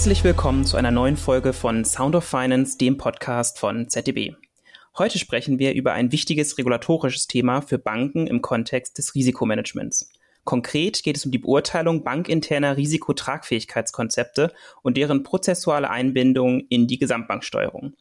Herzlich willkommen zu einer neuen Folge von Sound of Finance, dem Podcast von ZDB. Heute sprechen wir über ein wichtiges regulatorisches Thema für Banken im Kontext des Risikomanagements. Konkret geht es um die Beurteilung bankinterner Risikotragfähigkeitskonzepte und deren prozessuale Einbindung in die Gesamtbanksteuerung.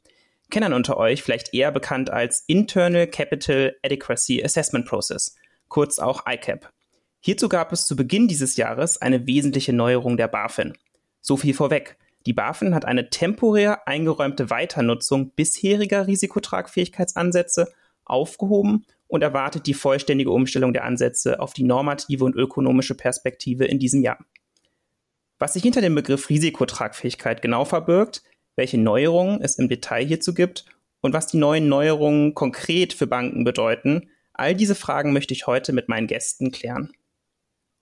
Kennern unter euch vielleicht eher bekannt als Internal Capital Adequacy Assessment Process, kurz auch ICAP. Hierzu gab es zu Beginn dieses Jahres eine wesentliche Neuerung der BaFin. So viel vorweg. Die BaFin hat eine temporär eingeräumte Weiternutzung bisheriger Risikotragfähigkeitsansätze aufgehoben und erwartet die vollständige Umstellung der Ansätze auf die normative und ökonomische Perspektive in diesem Jahr. Was sich hinter dem Begriff Risikotragfähigkeit genau verbirgt, welche Neuerungen es im Detail hierzu gibt und was die neuen Neuerungen konkret für Banken bedeuten, all diese Fragen möchte ich heute mit meinen Gästen klären.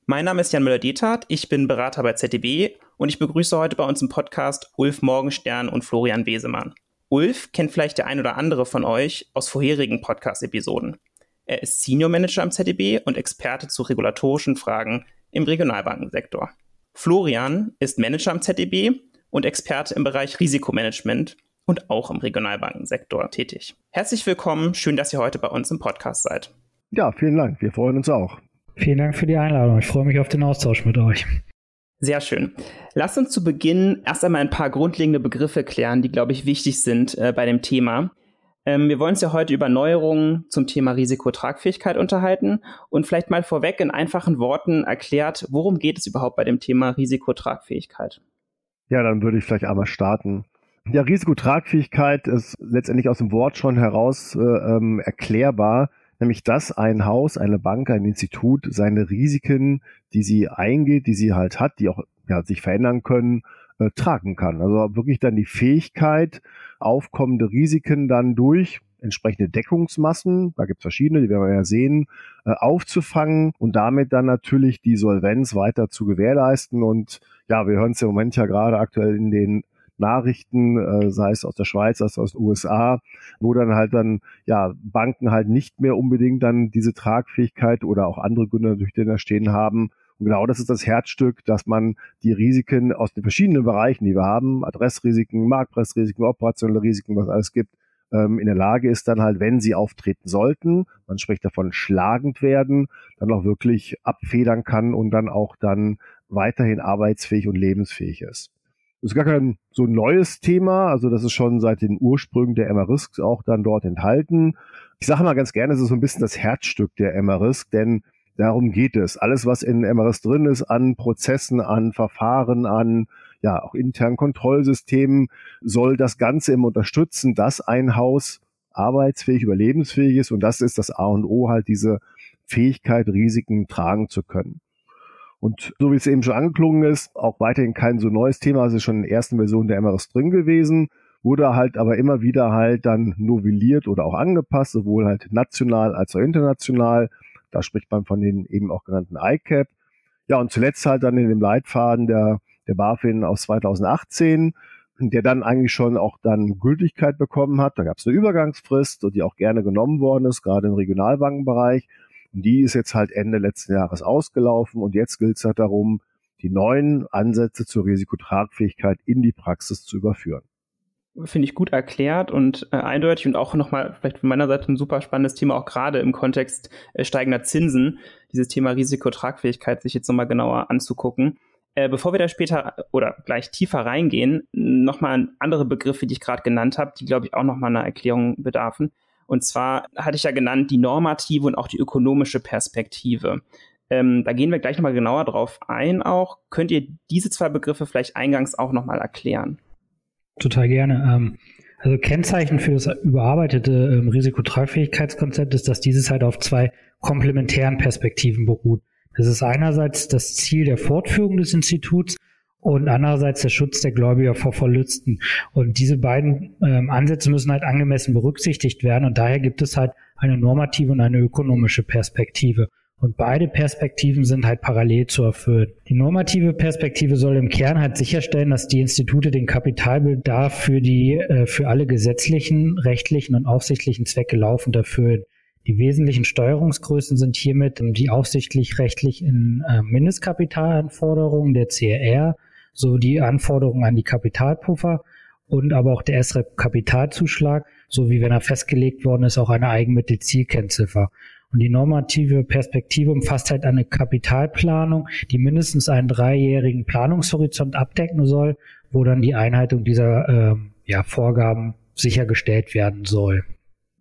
Mein Name ist Jan Müller-Dethardt, ich bin Berater bei ZDB und ich begrüße heute bei uns im Podcast Ulf Morgenstern und Florian Besemann. Ulf kennt vielleicht der ein oder andere von euch aus vorherigen Podcast-Episoden. Er ist Senior Manager am ZDB und Experte zu regulatorischen Fragen im Regionalbankensektor. Florian ist Manager am ZDB und Experte im Bereich Risikomanagement und auch im Regionalbankensektor tätig. Herzlich willkommen, schön, dass ihr heute bei uns im Podcast seid. Ja, vielen Dank, wir freuen uns auch. Vielen Dank für die Einladung. Ich freue mich auf den Austausch mit euch. Sehr schön. Lasst uns zu Beginn erst einmal ein paar grundlegende Begriffe klären, die, glaube ich, wichtig sind äh, bei dem Thema. Ähm, wir wollen uns ja heute über Neuerungen zum Thema Risikotragfähigkeit unterhalten und vielleicht mal vorweg in einfachen Worten erklärt, worum geht es überhaupt bei dem Thema Risikotragfähigkeit? Ja, dann würde ich vielleicht einmal starten. Ja, Risikotragfähigkeit ist letztendlich aus dem Wort schon heraus äh, ähm, erklärbar nämlich dass ein Haus, eine Bank, ein Institut seine Risiken, die sie eingeht, die sie halt hat, die auch ja, sich verändern können, äh, tragen kann. Also wirklich dann die Fähigkeit, aufkommende Risiken dann durch entsprechende Deckungsmassen, da gibt es verschiedene, die werden wir ja sehen, äh, aufzufangen und damit dann natürlich die Solvenz weiter zu gewährleisten. Und ja, wir hören es im Moment ja gerade aktuell in den Nachrichten, äh, sei es aus der Schweiz, sei es aus den USA, wo dann halt dann ja Banken halt nicht mehr unbedingt dann diese Tragfähigkeit oder auch andere Gründe durch den da stehen haben. Und genau das ist das Herzstück, dass man die Risiken aus den verschiedenen Bereichen, die wir haben, Adressrisiken, Marktpreisrisiken, operationelle Risiken, was alles gibt, ähm, in der Lage ist, dann halt, wenn sie auftreten sollten, man spricht davon schlagend werden, dann auch wirklich abfedern kann und dann auch dann weiterhin arbeitsfähig und lebensfähig ist. Ist gar kein so neues Thema, also das ist schon seit den Ursprüngen der MRISC auch dann dort enthalten. Ich sage mal ganz gerne, es ist so ein bisschen das Herzstück der MRISC, denn darum geht es. Alles, was in MRISC drin ist, an Prozessen, an Verfahren, an ja auch internen Kontrollsystemen, soll das Ganze im unterstützen, dass ein Haus arbeitsfähig, überlebensfähig ist und das ist das A und O halt diese Fähigkeit, Risiken tragen zu können. Und so wie es eben schon angeklungen ist, auch weiterhin kein so neues Thema, es ist schon in der ersten Version der MRS drin gewesen, wurde halt aber immer wieder halt dann novelliert oder auch angepasst, sowohl halt national als auch international. Da spricht man von den eben auch genannten ICAP. Ja, und zuletzt halt dann in dem Leitfaden der, der BaFin aus 2018, der dann eigentlich schon auch dann Gültigkeit bekommen hat. Da gab es eine Übergangsfrist, die auch gerne genommen worden ist, gerade im Regionalbankenbereich. Und die ist jetzt halt Ende letzten Jahres ausgelaufen und jetzt gilt es halt darum, die neuen Ansätze zur Risikotragfähigkeit in die Praxis zu überführen. Finde ich gut erklärt und äh, eindeutig und auch nochmal vielleicht von meiner Seite ein super spannendes Thema, auch gerade im Kontext äh, steigender Zinsen, dieses Thema Risikotragfähigkeit sich jetzt nochmal genauer anzugucken. Äh, bevor wir da später oder gleich tiefer reingehen, nochmal andere Begriffe, die ich gerade genannt habe, die, glaube ich, auch nochmal einer Erklärung bedarfen. Und zwar hatte ich ja genannt die normative und auch die ökonomische Perspektive. Ähm, da gehen wir gleich nochmal genauer drauf ein auch. Könnt ihr diese zwei Begriffe vielleicht eingangs auch nochmal erklären? Total gerne. Ähm, also Kennzeichen für das überarbeitete ähm, Risikotragfähigkeitskonzept ist, dass dieses halt auf zwei komplementären Perspektiven beruht. Das ist einerseits das Ziel der Fortführung des Instituts und andererseits der Schutz der Gläubiger vor Verlusten. Und diese beiden ähm, Ansätze müssen halt angemessen berücksichtigt werden und daher gibt es halt eine normative und eine ökonomische Perspektive. Und beide Perspektiven sind halt parallel zu erfüllen. Die normative Perspektive soll im Kern halt sicherstellen, dass die Institute den Kapitalbedarf für die, äh, für alle gesetzlichen, rechtlichen und aufsichtlichen Zwecke laufend erfüllen. Die wesentlichen Steuerungsgrößen sind hiermit die aufsichtlich rechtlich in äh, Mindestkapitalanforderungen der CRR so die Anforderungen an die Kapitalpuffer und aber auch der SREP-Kapitalzuschlag, sowie wenn er festgelegt worden ist, auch eine Eigenmittelzielkennziffer. Und die normative Perspektive umfasst halt eine Kapitalplanung, die mindestens einen dreijährigen Planungshorizont abdecken soll, wo dann die Einhaltung dieser äh, ja, Vorgaben sichergestellt werden soll.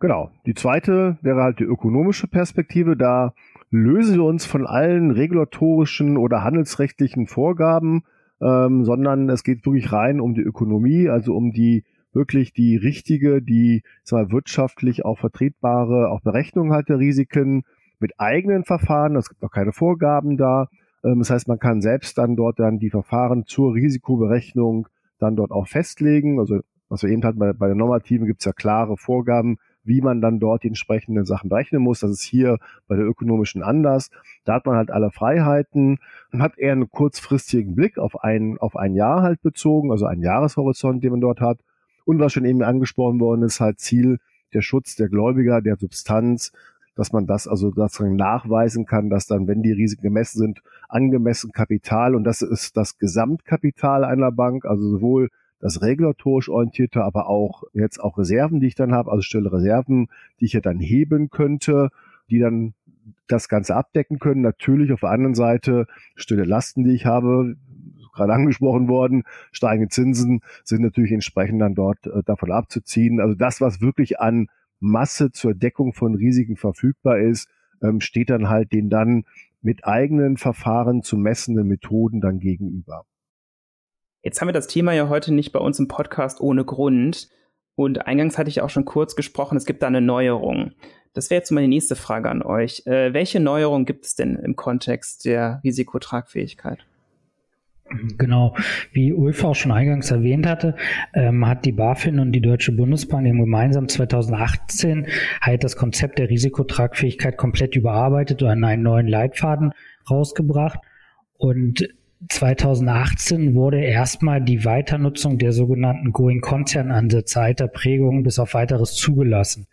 Genau. Die zweite wäre halt die ökonomische Perspektive. Da lösen wir uns von allen regulatorischen oder handelsrechtlichen Vorgaben, ähm, sondern es geht wirklich rein um die Ökonomie, also um die wirklich die richtige, die zwar wirtschaftlich auch vertretbare, auch Berechnung halt der Risiken mit eigenen Verfahren. Es gibt auch keine Vorgaben da. Ähm, das heißt, man kann selbst dann dort dann die Verfahren zur Risikoberechnung dann dort auch festlegen. Also was wir eben hatten, bei, bei der Normativen gibt es ja klare Vorgaben, wie man dann dort die entsprechenden Sachen berechnen muss. Das ist hier bei der ökonomischen anders. Da hat man halt alle Freiheiten. Man hat eher einen kurzfristigen Blick auf ein, auf ein Jahr halt bezogen, also einen Jahreshorizont, den man dort hat. Und was schon eben angesprochen worden ist, halt Ziel der Schutz der Gläubiger, der Substanz, dass man das also sozusagen nachweisen kann, dass dann, wenn die Risiken gemessen sind, angemessen Kapital und das ist das Gesamtkapital einer Bank, also sowohl das regulatorisch orientierte, aber auch jetzt auch Reserven, die ich dann habe, also stille Reserven, die ich ja dann heben könnte, die dann das Ganze abdecken können. Natürlich auf der anderen Seite stille Lasten, die ich habe, gerade angesprochen worden, steigende Zinsen sind natürlich entsprechend dann dort äh, davon abzuziehen. Also das, was wirklich an Masse zur Deckung von Risiken verfügbar ist, ähm, steht dann halt den dann mit eigenen Verfahren zu messenden Methoden dann gegenüber. Jetzt haben wir das Thema ja heute nicht bei uns im Podcast ohne Grund. Und eingangs hatte ich auch schon kurz gesprochen, es gibt da eine Neuerung. Das wäre jetzt meine nächste Frage an euch. Äh, welche Neuerung gibt es denn im Kontext der Risikotragfähigkeit? Genau, wie Ulf auch schon eingangs erwähnt hatte, ähm, hat die BaFin und die Deutsche Bundesbank gemeinsam 2018 halt das Konzept der Risikotragfähigkeit komplett überarbeitet und einen neuen Leitfaden rausgebracht. Und 2018 wurde erstmal die Weiternutzung der sogenannten Going-Concern-Ansätze alter Prägungen bis auf weiteres zugelassen.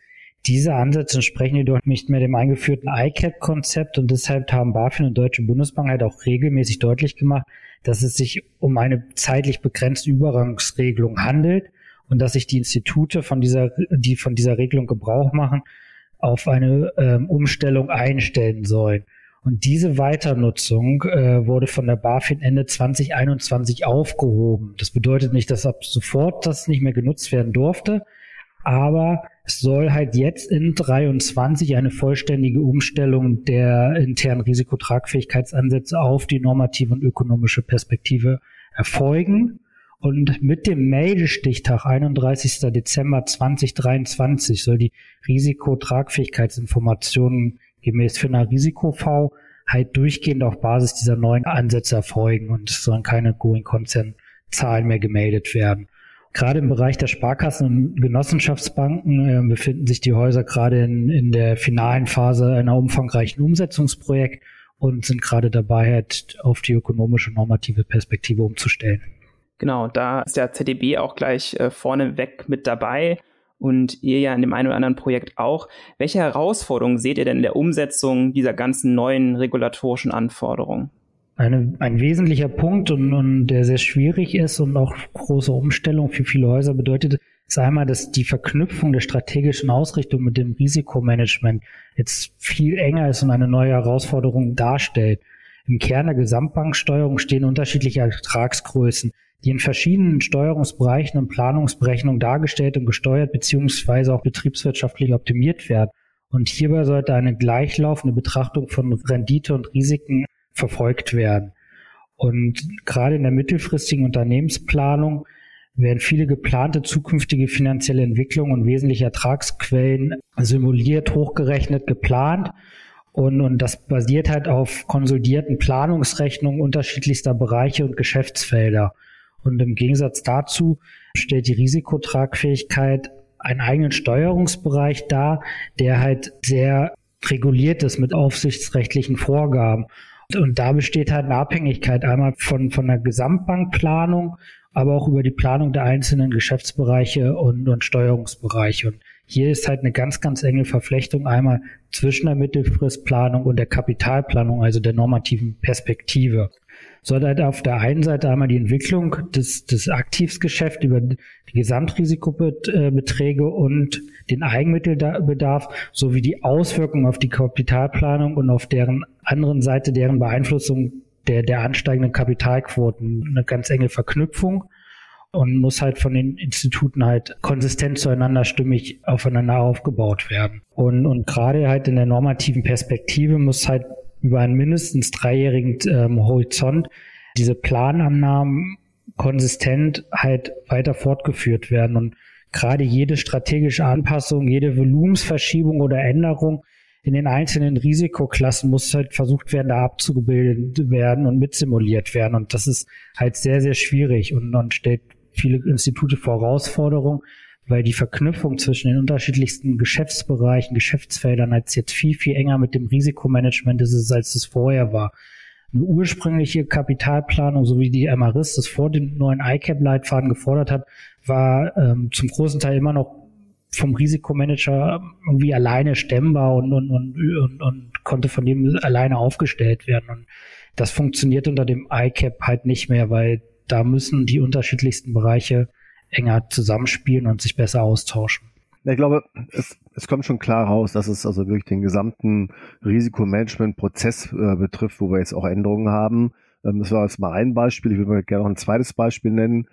Diese Ansätze entsprechen jedoch nicht mehr dem eingeführten ICAP-Konzept und deshalb haben BaFin und Deutsche Bundesbank halt auch regelmäßig deutlich gemacht, dass es sich um eine zeitlich begrenzte Übergangsregelung handelt und dass sich die Institute von dieser, die von dieser Regelung Gebrauch machen, auf eine ähm, Umstellung einstellen sollen. Und diese Weiternutzung äh, wurde von der BaFin Ende 2021 aufgehoben. Das bedeutet nicht, dass ab sofort das nicht mehr genutzt werden durfte, aber es soll halt jetzt in 23 eine vollständige Umstellung der internen Risikotragfähigkeitsansätze auf die normative und ökonomische Perspektive erfolgen. Und mit dem Meldestichtag 31. Dezember 2023 soll die Risikotragfähigkeitsinformationen gemäß FINA Risiko V halt durchgehend auf Basis dieser neuen Ansätze erfolgen und es sollen keine Going Concern Zahlen mehr gemeldet werden. Gerade im Bereich der Sparkassen und Genossenschaftsbanken äh, befinden sich die Häuser gerade in, in der finalen Phase einer umfangreichen Umsetzungsprojekt und sind gerade dabei, halt auf die ökonomische normative Perspektive umzustellen. Genau, da ist der ZDB auch gleich äh, vorneweg mit dabei und ihr ja in dem einen oder anderen Projekt auch. Welche Herausforderungen seht ihr denn in der Umsetzung dieser ganzen neuen regulatorischen Anforderungen? Eine, ein wesentlicher Punkt und, und der sehr schwierig ist und auch große Umstellung für viele Häuser bedeutet, ist einmal, dass die Verknüpfung der strategischen Ausrichtung mit dem Risikomanagement jetzt viel enger ist und eine neue Herausforderung darstellt. Im Kern der Gesamtbanksteuerung stehen unterschiedliche Ertragsgrößen die in verschiedenen Steuerungsbereichen und Planungsberechnungen dargestellt und gesteuert beziehungsweise auch betriebswirtschaftlich optimiert werden. Und hierbei sollte eine gleichlaufende Betrachtung von Rendite und Risiken verfolgt werden. Und gerade in der mittelfristigen Unternehmensplanung werden viele geplante zukünftige finanzielle Entwicklungen und wesentliche Ertragsquellen simuliert, hochgerechnet, geplant. Und, und das basiert halt auf konsolidierten Planungsrechnungen unterschiedlichster Bereiche und Geschäftsfelder. Und im Gegensatz dazu stellt die Risikotragfähigkeit einen eigenen Steuerungsbereich dar, der halt sehr reguliert ist mit aufsichtsrechtlichen Vorgaben. Und da besteht halt eine Abhängigkeit einmal von, von der Gesamtbankplanung, aber auch über die Planung der einzelnen Geschäftsbereiche und, und Steuerungsbereiche. Und hier ist halt eine ganz, ganz enge Verflechtung einmal zwischen der Mittelfristplanung und der Kapitalplanung, also der normativen Perspektive. Halt auf der einen Seite einmal die Entwicklung des, des Aktivsgeschäfts über die Gesamtrisikobeträge und den Eigenmittelbedarf sowie die Auswirkungen auf die Kapitalplanung und auf deren anderen Seite deren Beeinflussung der, der ansteigenden Kapitalquoten eine ganz enge Verknüpfung und muss halt von den Instituten halt konsistent zueinander stimmig aufeinander aufgebaut werden. Und, und gerade halt in der normativen Perspektive muss halt über einen mindestens dreijährigen ähm, Horizont diese Planannahmen konsistent halt weiter fortgeführt werden und gerade jede strategische Anpassung, jede Volumensverschiebung oder Änderung in den einzelnen Risikoklassen muss halt versucht werden, da abzugebildet werden und mitsimuliert werden. Und das ist halt sehr, sehr schwierig und, und stellt viele Institute vor Herausforderungen, weil die Verknüpfung zwischen den unterschiedlichsten Geschäftsbereichen, Geschäftsfeldern als jetzt viel, viel enger mit dem Risikomanagement ist, als es vorher war. Eine ursprüngliche Kapitalplanung, so wie die MRIS das vor dem neuen ICAP-Leitfaden gefordert hat, war ähm, zum großen Teil immer noch vom Risikomanager irgendwie alleine stemmbar und, und, und, und, und konnte von dem alleine aufgestellt werden. Und das funktioniert unter dem ICAP halt nicht mehr, weil da müssen die unterschiedlichsten Bereiche enger zusammenspielen und sich besser austauschen. Ich glaube, es, es kommt schon klar raus, dass es also wirklich den gesamten Risikomanagement-Prozess äh, betrifft, wo wir jetzt auch Änderungen haben. Ähm, das war jetzt mal ein Beispiel. Ich würde gerne noch ein zweites Beispiel nennen,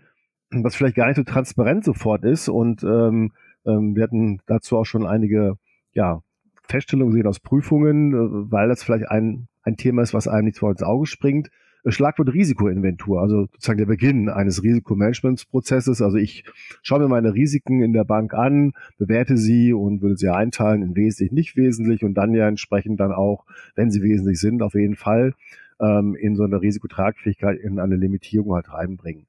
was vielleicht gar nicht so transparent sofort ist. Und ähm, ähm, wir hatten dazu auch schon einige ja, Feststellungen gesehen aus Prüfungen, äh, weil das vielleicht ein, ein Thema ist, was einem nicht vor ins Auge springt. Schlagwort Risikoinventur, also sozusagen der Beginn eines Risikomanagementsprozesses. Also ich schaue mir meine Risiken in der Bank an, bewerte sie und würde sie einteilen in wesentlich, nicht wesentlich und dann ja entsprechend dann auch, wenn sie wesentlich sind, auf jeden Fall ähm, in so eine Risikotragfähigkeit, in eine Limitierung halt reinbringen.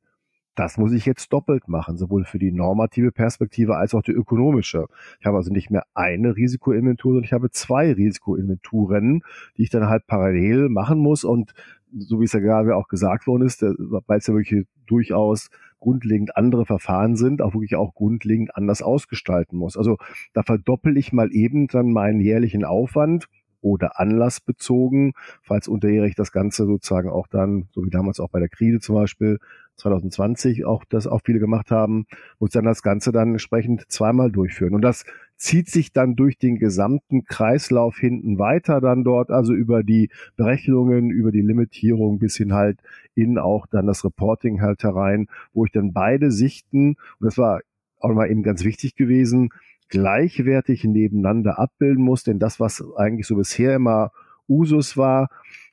Das muss ich jetzt doppelt machen, sowohl für die normative Perspektive als auch die ökonomische. Ich habe also nicht mehr eine Risikoinventur, sondern ich habe zwei Risikoinventuren, die ich dann halt parallel machen muss und so wie es ja gerade auch gesagt worden ist, weil es ja wirklich durchaus grundlegend andere Verfahren sind, auch wirklich auch grundlegend anders ausgestalten muss. Also da verdoppel ich mal eben dann meinen jährlichen Aufwand oder anlassbezogen, falls unterjährig das Ganze sozusagen auch dann, so wie damals auch bei der Krise zum Beispiel, 2020 auch das auch viele gemacht haben, muss dann das Ganze dann entsprechend zweimal durchführen. Und das zieht sich dann durch den gesamten Kreislauf hinten weiter dann dort, also über die Berechnungen, über die Limitierung bis hin halt in auch dann das Reporting halt herein, wo ich dann beide Sichten, und das war auch mal eben ganz wichtig gewesen, gleichwertig nebeneinander abbilden muss, denn das, was eigentlich so bisher immer Usus war,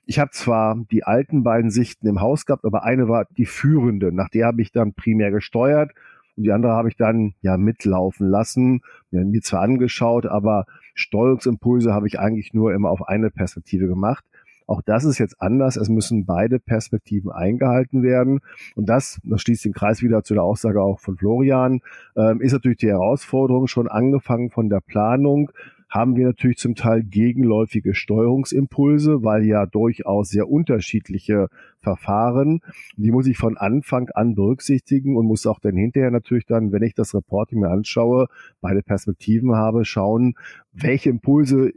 ich habe zwar die alten beiden Sichten im Haus gehabt, aber eine war die führende. Nach der habe ich dann primär gesteuert und die andere habe ich dann ja mitlaufen lassen, mir, mir zwar angeschaut, aber Steuerungsimpulse habe ich eigentlich nur immer auf eine Perspektive gemacht. Auch das ist jetzt anders. Es müssen beide Perspektiven eingehalten werden. Und das, das schließt den Kreis wieder zu der Aussage auch von Florian, ähm, ist natürlich die Herausforderung schon angefangen von der Planung haben wir natürlich zum Teil gegenläufige Steuerungsimpulse, weil ja durchaus sehr unterschiedliche Verfahren, die muss ich von Anfang an berücksichtigen und muss auch dann hinterher natürlich dann, wenn ich das Reporting mir anschaue, beide Perspektiven habe, schauen, welche Impulse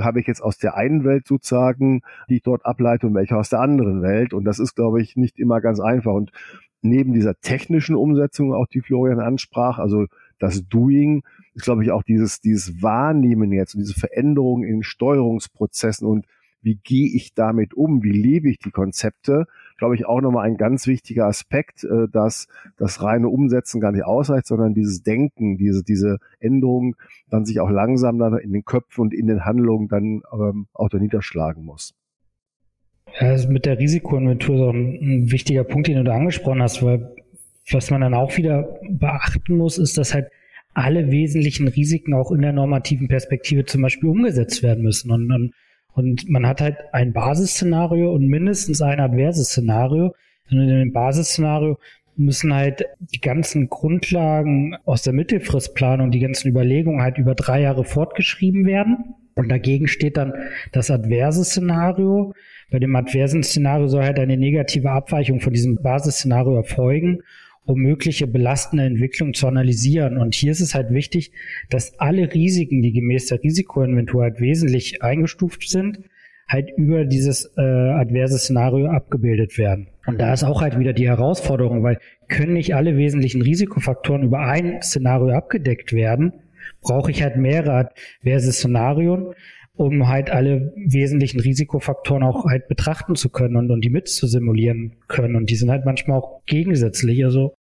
habe ich jetzt aus der einen Welt sozusagen, die ich dort ableite und welche aus der anderen Welt. Und das ist, glaube ich, nicht immer ganz einfach. Und neben dieser technischen Umsetzung, auch die Florian ansprach, also das Doing, ist, glaube ich, auch dieses, dieses Wahrnehmen jetzt und diese Veränderungen in Steuerungsprozessen und wie gehe ich damit um, wie lebe ich die Konzepte, glaube ich, auch nochmal ein ganz wichtiger Aspekt, äh, dass das reine Umsetzen gar nicht ausreicht, sondern dieses Denken, diese, diese Änderung dann sich auch langsam dann in den Köpfen und in den Handlungen dann ähm, auch da niederschlagen muss. Ja, also mit der Risikoinventur so ein, ein wichtiger Punkt, den du da angesprochen hast, weil was man dann auch wieder beachten muss, ist, dass halt alle wesentlichen Risiken auch in der normativen Perspektive zum Beispiel umgesetzt werden müssen. Und, und, und man hat halt ein Basisszenario und mindestens ein adverses Szenario. Und in dem Basisszenario müssen halt die ganzen Grundlagen aus der Mittelfristplanung, die ganzen Überlegungen halt über drei Jahre fortgeschrieben werden. Und dagegen steht dann das adverse Szenario. Bei dem adversen Szenario soll halt eine negative Abweichung von diesem Basisszenario erfolgen um mögliche belastende Entwicklung zu analysieren. Und hier ist es halt wichtig, dass alle Risiken, die gemäß der Risikoinventur halt wesentlich eingestuft sind, halt über dieses äh, adverse Szenario abgebildet werden. Und da ist auch halt wieder die Herausforderung, weil können nicht alle wesentlichen Risikofaktoren über ein Szenario abgedeckt werden, brauche ich halt mehrere adverse Szenarien, um halt alle wesentlichen Risikofaktoren auch halt betrachten zu können und, und die mitzusimulieren können. Und die sind halt manchmal auch gegensätzlich. Also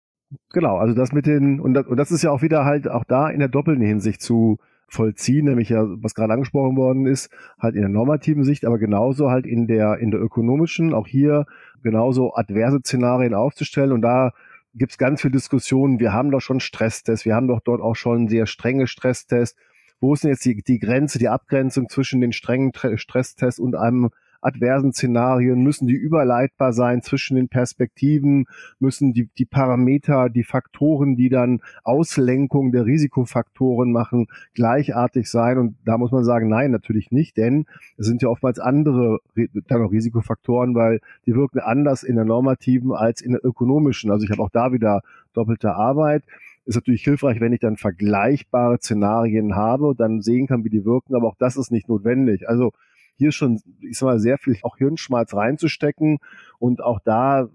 Genau, also das mit den, und das, und das ist ja auch wieder halt auch da in der doppelten Hinsicht zu vollziehen, nämlich ja, was gerade angesprochen worden ist, halt in der normativen Sicht, aber genauso halt in der, in der ökonomischen, auch hier genauso adverse Szenarien aufzustellen und da gibt es ganz viele Diskussionen. Wir haben doch schon Stresstests, wir haben doch dort auch schon sehr strenge Stresstests. Wo ist denn jetzt die, die Grenze, die Abgrenzung zwischen den strengen Stresstests und einem adversen Szenarien, müssen die überleitbar sein zwischen den Perspektiven, müssen die, die Parameter, die Faktoren, die dann Auslenkung der Risikofaktoren machen, gleichartig sein. Und da muss man sagen, nein, natürlich nicht, denn es sind ja oftmals andere dann auch Risikofaktoren, weil die wirken anders in der normativen als in der ökonomischen. Also ich habe auch da wieder doppelte Arbeit ist natürlich hilfreich, wenn ich dann vergleichbare Szenarien habe und dann sehen kann, wie die wirken, aber auch das ist nicht notwendig. Also hier schon, ich sag mal, sehr viel auch Hirnschmalz reinzustecken. Und auch da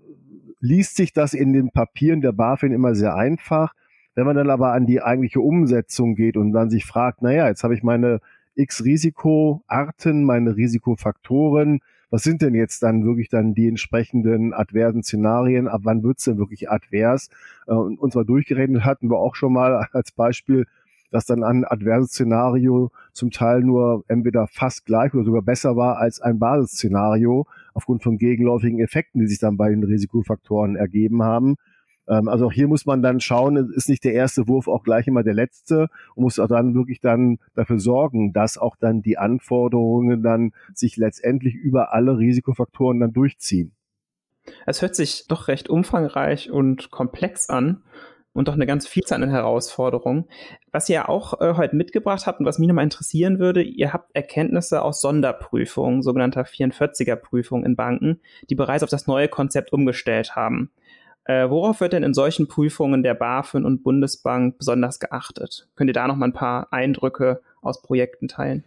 liest sich das in den Papieren der BaFin immer sehr einfach. Wenn man dann aber an die eigentliche Umsetzung geht und dann sich fragt, naja, jetzt habe ich meine X Risikoarten, meine Risikofaktoren, was sind denn jetzt dann wirklich dann die entsprechenden adversen Szenarien? Ab wann wird's denn wirklich advers? Äh, und mal durchgerechnet hatten wir auch schon mal als Beispiel dass dann ein adverses Szenario zum Teil nur entweder fast gleich oder sogar besser war als ein Basisszenario aufgrund von gegenläufigen Effekten, die sich dann bei den Risikofaktoren ergeben haben. Ähm, also auch hier muss man dann schauen, ist nicht der erste Wurf auch gleich immer der letzte und muss auch dann wirklich dann dafür sorgen, dass auch dann die Anforderungen dann sich letztendlich über alle Risikofaktoren dann durchziehen. Es hört sich doch recht umfangreich und komplex an und doch eine ganz Vielzahl an Herausforderungen. Was ihr auch äh, heute mitgebracht habt und was mich nochmal interessieren würde, ihr habt Erkenntnisse aus Sonderprüfungen, sogenannter 44er-Prüfungen in Banken, die bereits auf das neue Konzept umgestellt haben. Äh, worauf wird denn in solchen Prüfungen der BaFin und Bundesbank besonders geachtet? Könnt ihr da noch mal ein paar Eindrücke aus Projekten teilen?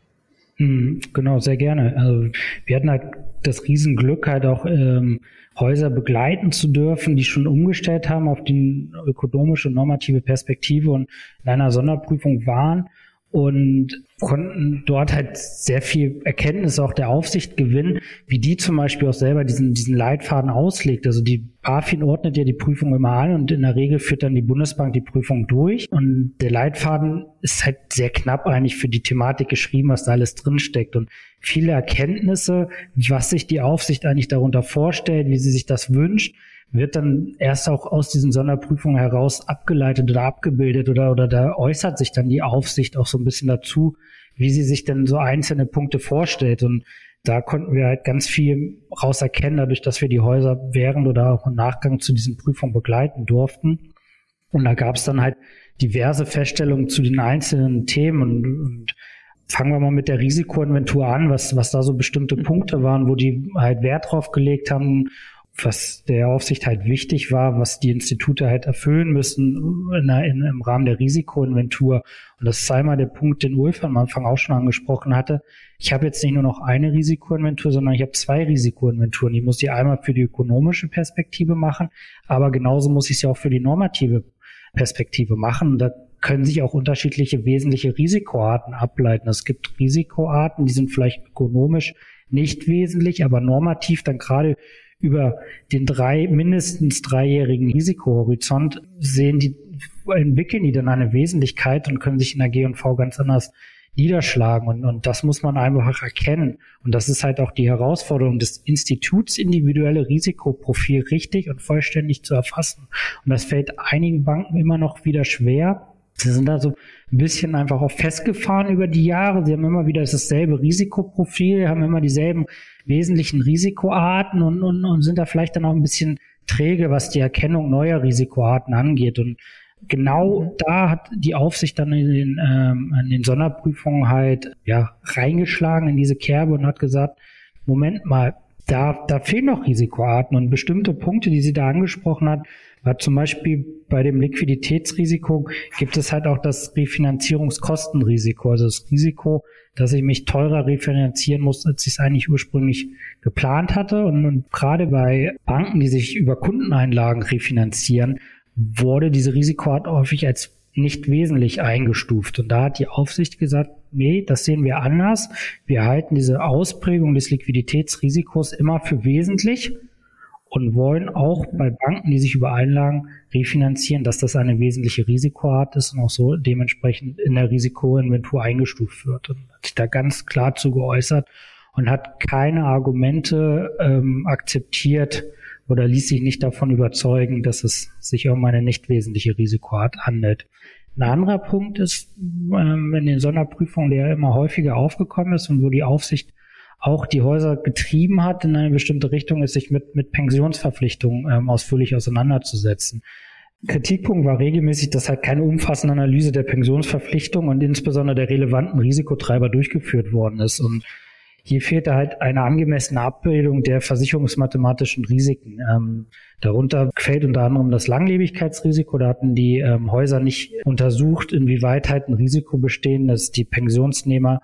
Hm, genau, sehr gerne. Also wir hatten halt das Riesenglück, halt auch ähm, Häuser begleiten zu dürfen, die schon umgestellt haben auf die ökonomische und normative Perspektive und in einer Sonderprüfung waren und konnten dort halt sehr viel Erkenntnis auch der Aufsicht gewinnen, wie die zum Beispiel auch selber diesen, diesen Leitfaden auslegt. Also die BaFin ordnet ja die Prüfung immer an und in der Regel führt dann die Bundesbank die Prüfung durch. Und der Leitfaden ist halt sehr knapp eigentlich für die Thematik geschrieben, was da alles drinsteckt. Und viele Erkenntnisse, was sich die Aufsicht eigentlich darunter vorstellt, wie sie sich das wünscht, wird dann erst auch aus diesen Sonderprüfungen heraus abgeleitet oder abgebildet oder, oder da äußert sich dann die Aufsicht auch so ein bisschen dazu, wie sie sich denn so einzelne Punkte vorstellt. Und da konnten wir halt ganz viel raus erkennen, dadurch, dass wir die Häuser während oder auch im Nachgang zu diesen Prüfungen begleiten durften. Und da gab es dann halt diverse Feststellungen zu den einzelnen Themen und, und fangen wir mal mit der Risikoinventur an, was, was da so bestimmte Punkte waren, wo die halt Wert drauf gelegt haben was der Aufsicht halt wichtig war, was die Institute halt erfüllen müssen in, in, im Rahmen der Risikoinventur. Und das ist einmal der Punkt, den Ulf am Anfang auch schon angesprochen hatte. Ich habe jetzt nicht nur noch eine Risikoinventur, sondern ich habe zwei Risikoinventuren. Ich muss die einmal für die ökonomische Perspektive machen, aber genauso muss ich sie auch für die normative Perspektive machen. Und da können sich auch unterschiedliche wesentliche Risikoarten ableiten. Es gibt Risikoarten, die sind vielleicht ökonomisch nicht wesentlich, aber normativ dann gerade über den drei, mindestens dreijährigen Risikohorizont sehen die, entwickeln die dann eine Wesentlichkeit und können sich in der G&V ganz anders niederschlagen. Und, und das muss man einfach erkennen. Und das ist halt auch die Herausforderung des Instituts, individuelle Risikoprofil richtig und vollständig zu erfassen. Und das fällt einigen Banken immer noch wieder schwer. Sie sind da so ein bisschen einfach auch festgefahren über die Jahre. Sie haben immer wieder dasselbe Risikoprofil, haben immer dieselben wesentlichen Risikoarten und, und, und sind da vielleicht dann auch ein bisschen träge, was die Erkennung neuer Risikoarten angeht. Und genau mhm. da hat die Aufsicht dann in den, ähm, in den Sonderprüfungen halt ja reingeschlagen in diese Kerbe und hat gesagt, Moment mal, da, da fehlen noch Risikoarten und bestimmte Punkte, die sie da angesprochen hat, war zum Beispiel bei dem Liquiditätsrisiko gibt es halt auch das Refinanzierungskostenrisiko, also das Risiko, dass ich mich teurer refinanzieren muss, als ich es eigentlich ursprünglich geplant hatte. Und, und gerade bei Banken, die sich über Kundeneinlagen refinanzieren, wurde diese Risikoart häufig als nicht wesentlich eingestuft. Und da hat die Aufsicht gesagt, nee, das sehen wir anders. Wir halten diese Ausprägung des Liquiditätsrisikos immer für wesentlich und wollen auch bei Banken, die sich über Einlagen refinanzieren, dass das eine wesentliche Risikoart ist und auch so dementsprechend in der Risikoinventur eingestuft wird. Und hat sich da ganz klar zu geäußert und hat keine Argumente ähm, akzeptiert oder ließ sich nicht davon überzeugen, dass es sich um eine nicht wesentliche Risikoart handelt. Ein anderer Punkt ist, ähm, in den Sonderprüfungen, der immer häufiger aufgekommen ist und wo die Aufsicht auch die Häuser getrieben hat in eine bestimmte Richtung, ist sich mit, mit Pensionsverpflichtungen ähm, ausführlich auseinanderzusetzen. Kritikpunkt war regelmäßig, dass halt keine umfassende Analyse der Pensionsverpflichtung und insbesondere der relevanten Risikotreiber durchgeführt worden ist. Und hier fehlte halt eine angemessene Abbildung der versicherungsmathematischen Risiken. Ähm, darunter fällt unter anderem das Langlebigkeitsrisiko. Da hatten die ähm, Häuser nicht untersucht, inwieweit halt ein Risiko bestehen, dass die Pensionsnehmer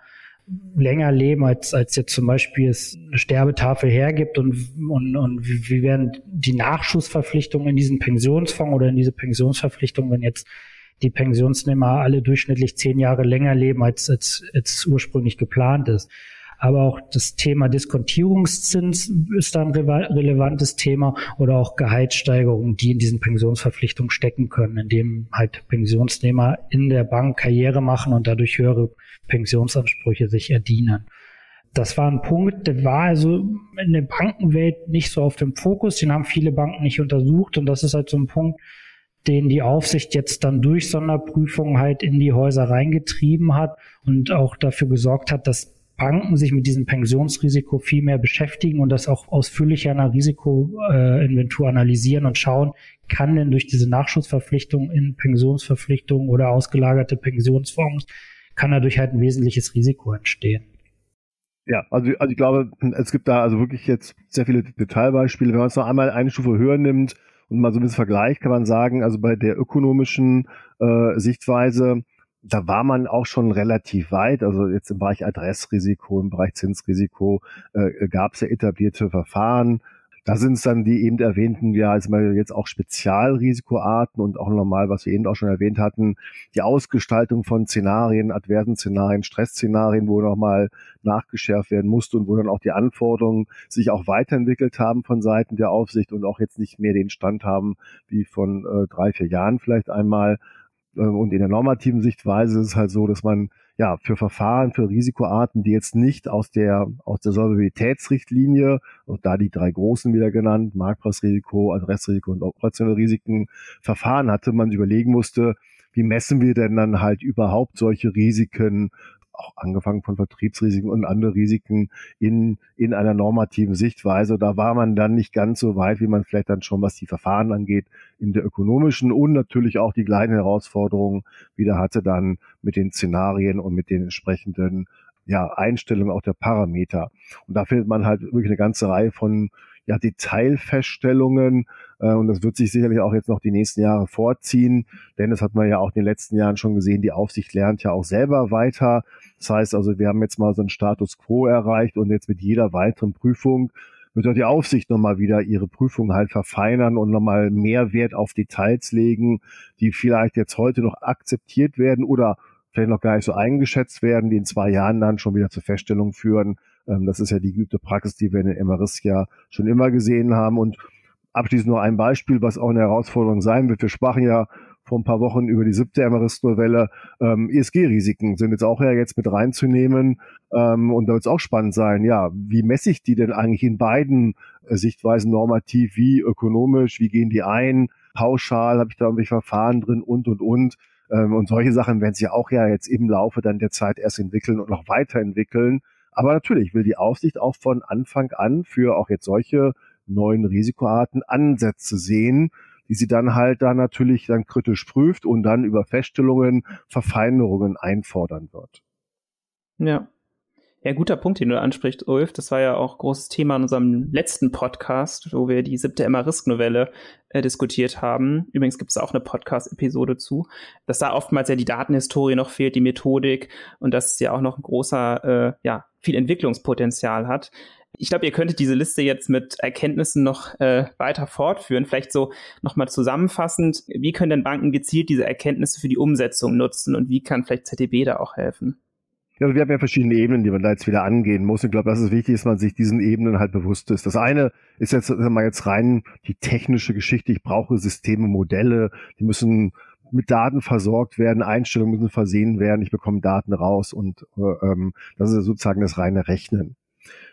länger leben, als, als jetzt zum Beispiel es eine Sterbetafel hergibt und, und, und wie, werden die Nachschussverpflichtungen in diesen Pensionsfonds oder in diese Pensionsverpflichtungen, wenn jetzt die Pensionsnehmer alle durchschnittlich zehn Jahre länger leben, als, als, als ursprünglich geplant ist. Aber auch das Thema Diskontierungszins ist da ein relevantes Thema oder auch Gehaltssteigerungen, die in diesen Pensionsverpflichtungen stecken können, indem halt Pensionsnehmer in der Bank Karriere machen und dadurch höhere Pensionsansprüche sich erdienen. Das war ein Punkt, der war also in der Bankenwelt nicht so auf dem Fokus, den haben viele Banken nicht untersucht und das ist halt so ein Punkt, den die Aufsicht jetzt dann durch Sonderprüfungen halt in die Häuser reingetrieben hat und auch dafür gesorgt hat, dass Banken sich mit diesem Pensionsrisiko viel mehr beschäftigen und das auch ausführlicher in einer Risikoinventur analysieren und schauen, kann denn durch diese Nachschussverpflichtung in Pensionsverpflichtungen oder ausgelagerte Pensionsfonds kann dadurch halt ein wesentliches Risiko entstehen. Ja, also, also ich glaube, es gibt da also wirklich jetzt sehr viele Detailbeispiele. Wenn man es noch einmal eine Stufe höher nimmt und mal so ein bisschen vergleicht, kann man sagen, also bei der ökonomischen äh, Sichtweise, da war man auch schon relativ weit. Also jetzt im Bereich Adressrisiko, im Bereich Zinsrisiko äh, gab es ja etablierte Verfahren. Da sind es dann die eben erwähnten, ja, jetzt auch Spezialrisikoarten und auch nochmal, was wir eben auch schon erwähnt hatten, die Ausgestaltung von Szenarien, adversen Szenarien, Stressszenarien, wo nochmal nachgeschärft werden musste und wo dann auch die Anforderungen sich auch weiterentwickelt haben von Seiten der Aufsicht und auch jetzt nicht mehr den Stand haben wie von äh, drei, vier Jahren vielleicht einmal. Äh, und in der normativen Sichtweise ist es halt so, dass man ja für Verfahren, für Risikoarten, die jetzt nicht aus der aus der Solvabilitätsrichtlinie, und da die drei großen wieder genannt, Marktpreisrisiko, Adressrisiko und operationelle Risiken, Verfahren hatte, man überlegen musste, wie messen wir denn dann halt überhaupt solche Risiken auch angefangen von Vertriebsrisiken und andere Risiken in, in einer normativen Sichtweise. Da war man dann nicht ganz so weit, wie man vielleicht dann schon, was die Verfahren angeht, in der ökonomischen und natürlich auch die kleinen Herausforderungen wieder hatte dann mit den Szenarien und mit den entsprechenden ja, Einstellungen auch der Parameter. Und da findet man halt wirklich eine ganze Reihe von ja, Detailfeststellungen. Äh, und das wird sich sicherlich auch jetzt noch die nächsten Jahre vorziehen. Denn das hat man ja auch in den letzten Jahren schon gesehen. Die Aufsicht lernt ja auch selber weiter. Das heißt also, wir haben jetzt mal so einen Status quo erreicht und jetzt mit jeder weiteren Prüfung wird auch die Aufsicht nochmal wieder ihre Prüfung halt verfeinern und nochmal mehr Wert auf Details legen, die vielleicht jetzt heute noch akzeptiert werden oder vielleicht noch gar nicht so eingeschätzt werden, die in zwei Jahren dann schon wieder zur Feststellung führen, das ist ja die geübte Praxis, die wir in den MRIS ja schon immer gesehen haben. Und abschließend nur ein Beispiel, was auch eine Herausforderung sein wird. Wir sprachen ja vor ein paar Wochen über die siebte MRIS-Novelle. Ähm, ESG-Risiken sind jetzt auch ja jetzt mit reinzunehmen. Ähm, und da wird es auch spannend sein, ja, wie messe ich die denn eigentlich in beiden äh, Sichtweisen normativ, wie ökonomisch, wie gehen die ein, pauschal, habe ich da irgendwelche Verfahren drin und, und, und. Ähm, und solche Sachen werden sich auch ja jetzt im Laufe dann der Zeit erst entwickeln und noch weiterentwickeln. Aber natürlich will die Aufsicht auch von Anfang an für auch jetzt solche neuen Risikoarten Ansätze sehen, die sie dann halt da natürlich dann kritisch prüft und dann über Feststellungen, Verfeinerungen einfordern wird. Ja. Ja, guter Punkt, den du ansprichst, Ulf. Das war ja auch großes Thema in unserem letzten Podcast, wo wir die siebte Emma-Risk-Novelle äh, diskutiert haben. Übrigens gibt es auch eine Podcast-Episode zu, dass da oftmals ja die Datenhistorie noch fehlt, die Methodik und dass es ja auch noch ein großer, äh, ja, viel Entwicklungspotenzial hat. Ich glaube, ihr könntet diese Liste jetzt mit Erkenntnissen noch äh, weiter fortführen. Vielleicht so nochmal zusammenfassend, wie können denn Banken gezielt diese Erkenntnisse für die Umsetzung nutzen und wie kann vielleicht ZDB da auch helfen? Ja, also wir haben ja verschiedene Ebenen, die man da jetzt wieder angehen muss. Ich glaube, das ist wichtig, dass man sich diesen Ebenen halt bewusst ist. Das eine ist jetzt, wir jetzt rein die technische Geschichte. Ich brauche Systeme, Modelle, die müssen mit Daten versorgt werden, Einstellungen müssen versehen werden, ich bekomme Daten raus und äh, ähm, das ist sozusagen das reine Rechnen.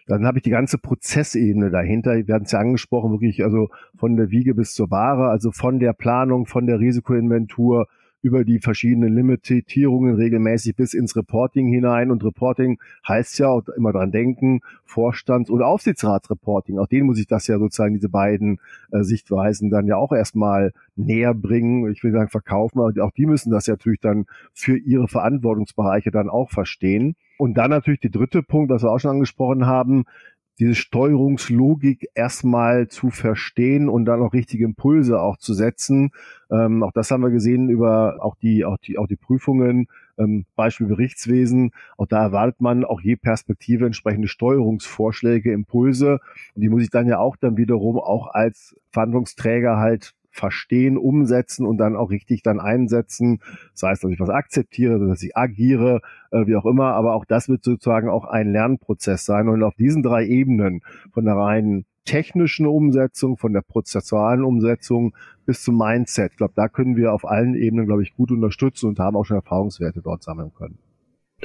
Dann habe ich die ganze Prozessebene dahinter. Wir hatten es ja angesprochen, wirklich also von der Wiege bis zur Ware, also von der Planung, von der Risikoinventur über die verschiedenen Limitierungen regelmäßig bis ins Reporting hinein. Und Reporting heißt ja, immer dran denken, Vorstands- oder Aufsichtsratsreporting. Auch denen muss ich das ja sozusagen, diese beiden äh, Sichtweisen dann ja auch erstmal näher bringen. Ich will sagen, verkaufen, aber auch die müssen das ja natürlich dann für ihre Verantwortungsbereiche dann auch verstehen. Und dann natürlich der dritte Punkt, was wir auch schon angesprochen haben, diese Steuerungslogik erstmal zu verstehen und dann auch richtige Impulse auch zu setzen. Ähm, auch das haben wir gesehen über auch die, auch die, auch die Prüfungen, ähm, Beispiel Berichtswesen. Auch da erwartet man auch je Perspektive entsprechende Steuerungsvorschläge, Impulse. Und die muss ich dann ja auch dann wiederum auch als Verhandlungsträger halt verstehen, umsetzen und dann auch richtig dann einsetzen. Das heißt, dass ich was akzeptiere, dass ich agiere, äh, wie auch immer. Aber auch das wird sozusagen auch ein Lernprozess sein. Und auf diesen drei Ebenen, von der reinen technischen Umsetzung, von der prozessualen Umsetzung bis zum Mindset, ich glaube, da können wir auf allen Ebenen, glaube ich, gut unterstützen und haben auch schon Erfahrungswerte dort sammeln können.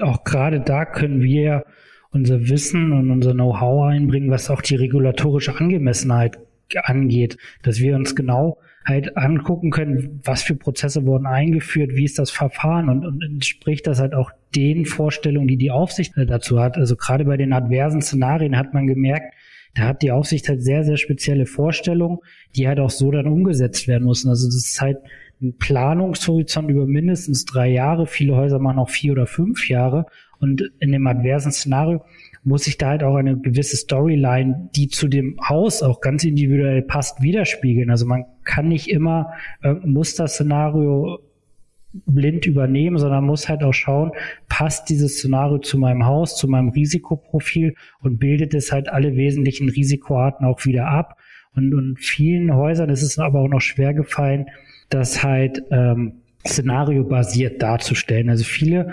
Auch gerade da können wir unser Wissen und unser Know-how einbringen, was auch die regulatorische Angemessenheit angeht, dass wir uns genau halt angucken können, was für Prozesse wurden eingeführt, wie ist das Verfahren und, und entspricht das halt auch den Vorstellungen, die die Aufsicht dazu hat. Also gerade bei den adversen Szenarien hat man gemerkt, da hat die Aufsicht halt sehr, sehr spezielle Vorstellungen, die halt auch so dann umgesetzt werden müssen. Also das ist halt ein Planungshorizont über mindestens drei Jahre. Viele Häuser machen auch vier oder fünf Jahre. Und in dem adversen Szenario muss sich da halt auch eine gewisse Storyline, die zu dem Haus auch ganz individuell passt, widerspiegeln. Also man kann nicht immer äh, Musterszenario blind übernehmen, sondern muss halt auch schauen, passt dieses Szenario zu meinem Haus, zu meinem Risikoprofil und bildet es halt alle wesentlichen Risikoarten auch wieder ab. Und, und vielen Häusern ist es aber auch noch schwer gefallen, das halt ähm, szenariobasiert darzustellen. Also viele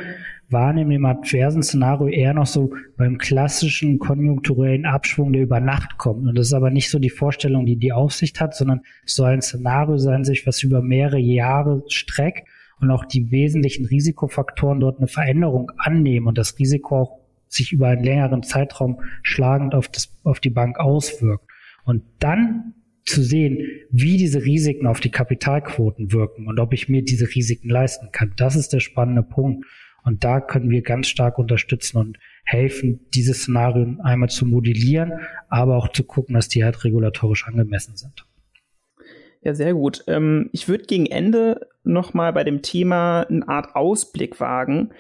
wahrnehmen im adversen Szenario eher noch so beim klassischen konjunkturellen Abschwung, der über Nacht kommt. Und das ist aber nicht so die Vorstellung, die die Aufsicht hat, sondern es soll ein Szenario sein, sich was über mehrere Jahre streckt und auch die wesentlichen Risikofaktoren dort eine Veränderung annehmen und das Risiko auch sich über einen längeren Zeitraum schlagend auf, das, auf die Bank auswirkt. Und dann zu sehen, wie diese Risiken auf die Kapitalquoten wirken und ob ich mir diese Risiken leisten kann. Das ist der spannende Punkt. Und da können wir ganz stark unterstützen und helfen, diese Szenarien einmal zu modellieren, aber auch zu gucken, dass die halt regulatorisch angemessen sind. Ja, sehr gut. Ähm, ich würde gegen Ende nochmal bei dem Thema eine Art Ausblick wagen,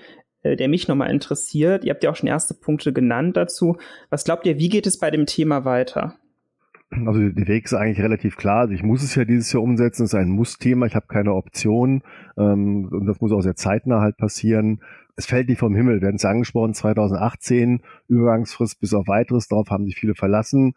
äh, der mich nochmal interessiert. Ihr habt ja auch schon erste Punkte genannt dazu. Was glaubt ihr, wie geht es bei dem Thema weiter? Also der Weg ist eigentlich relativ klar. Also ich muss es ja dieses Jahr umsetzen. Es ist ein Muss-Thema. Ich habe keine Option. Ähm, und das muss auch sehr zeitnah halt passieren es fällt nicht vom Himmel. Wir hatten es angesprochen, 2018, Übergangsfrist bis auf weiteres, darauf haben sich viele verlassen.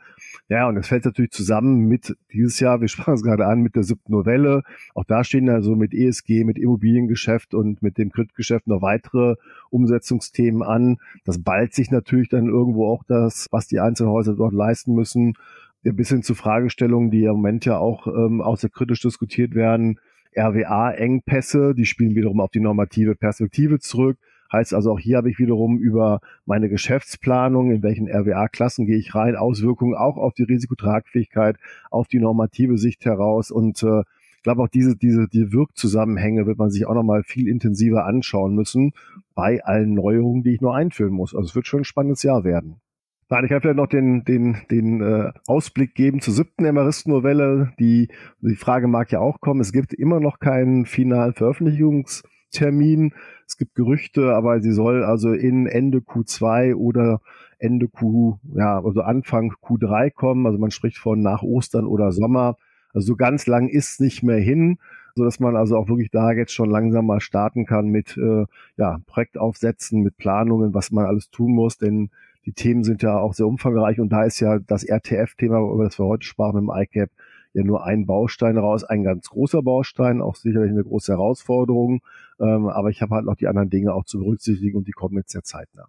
Ja, und es fällt natürlich zusammen mit dieses Jahr, wir sprachen es gerade an, mit der siebten Novelle. Auch da stehen also mit ESG, mit Immobiliengeschäft und mit dem Kreditgeschäft noch weitere Umsetzungsthemen an. Das ballt sich natürlich dann irgendwo auch das, was die einzelnen Häuser dort leisten müssen. Bis hin zu Fragestellungen, die im Moment ja auch ähm, außerkritisch diskutiert werden. RWA-Engpässe, die spielen wiederum auf die normative Perspektive zurück. Heißt also auch hier habe ich wiederum über meine Geschäftsplanung, in welchen RWA-Klassen gehe ich rein, Auswirkungen auch auf die Risikotragfähigkeit, auf die normative Sicht heraus und äh, ich glaube auch diese, diese, die Wirkzusammenhänge wird man sich auch nochmal viel intensiver anschauen müssen bei allen Neuerungen, die ich noch einführen muss. Also es wird schon ein spannendes Jahr werden. Nein, ich kann vielleicht noch den, den, den äh, Ausblick geben zur siebten Emeristennovelle. Die, die Frage mag ja auch kommen. Es gibt immer noch keinen finalen Veröffentlichungstermin. Es gibt Gerüchte, aber sie soll also in Ende Q2 oder Ende Q, ja, also Anfang Q3 kommen. Also man spricht von nach Ostern oder Sommer. Also so ganz lang ist nicht mehr hin, so dass man also auch wirklich da jetzt schon langsam mal starten kann mit äh, ja, Projektaufsätzen, mit Planungen, was man alles tun muss, denn die Themen sind ja auch sehr umfangreich und da ist ja das RTF-Thema, über das wir heute sprachen dem ICAP, ja nur ein Baustein raus, ein ganz großer Baustein, auch sicherlich eine große Herausforderung. Ähm, aber ich habe halt noch die anderen Dinge auch zu berücksichtigen und die kommen jetzt sehr zeitnah.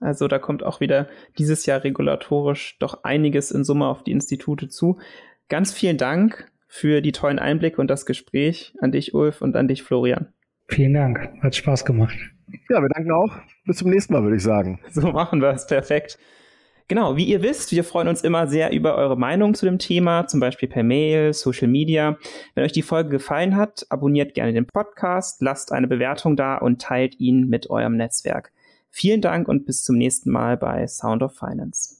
Also da kommt auch wieder dieses Jahr regulatorisch doch einiges in Summe auf die Institute zu. Ganz vielen Dank für die tollen Einblicke und das Gespräch an dich, Ulf, und an dich, Florian. Vielen Dank. Hat Spaß gemacht. Ja, wir danken auch. Bis zum nächsten Mal, würde ich sagen. So machen wir es. Perfekt. Genau, wie ihr wisst, wir freuen uns immer sehr über eure Meinung zu dem Thema, zum Beispiel per Mail, Social Media. Wenn euch die Folge gefallen hat, abonniert gerne den Podcast, lasst eine Bewertung da und teilt ihn mit eurem Netzwerk. Vielen Dank und bis zum nächsten Mal bei Sound of Finance.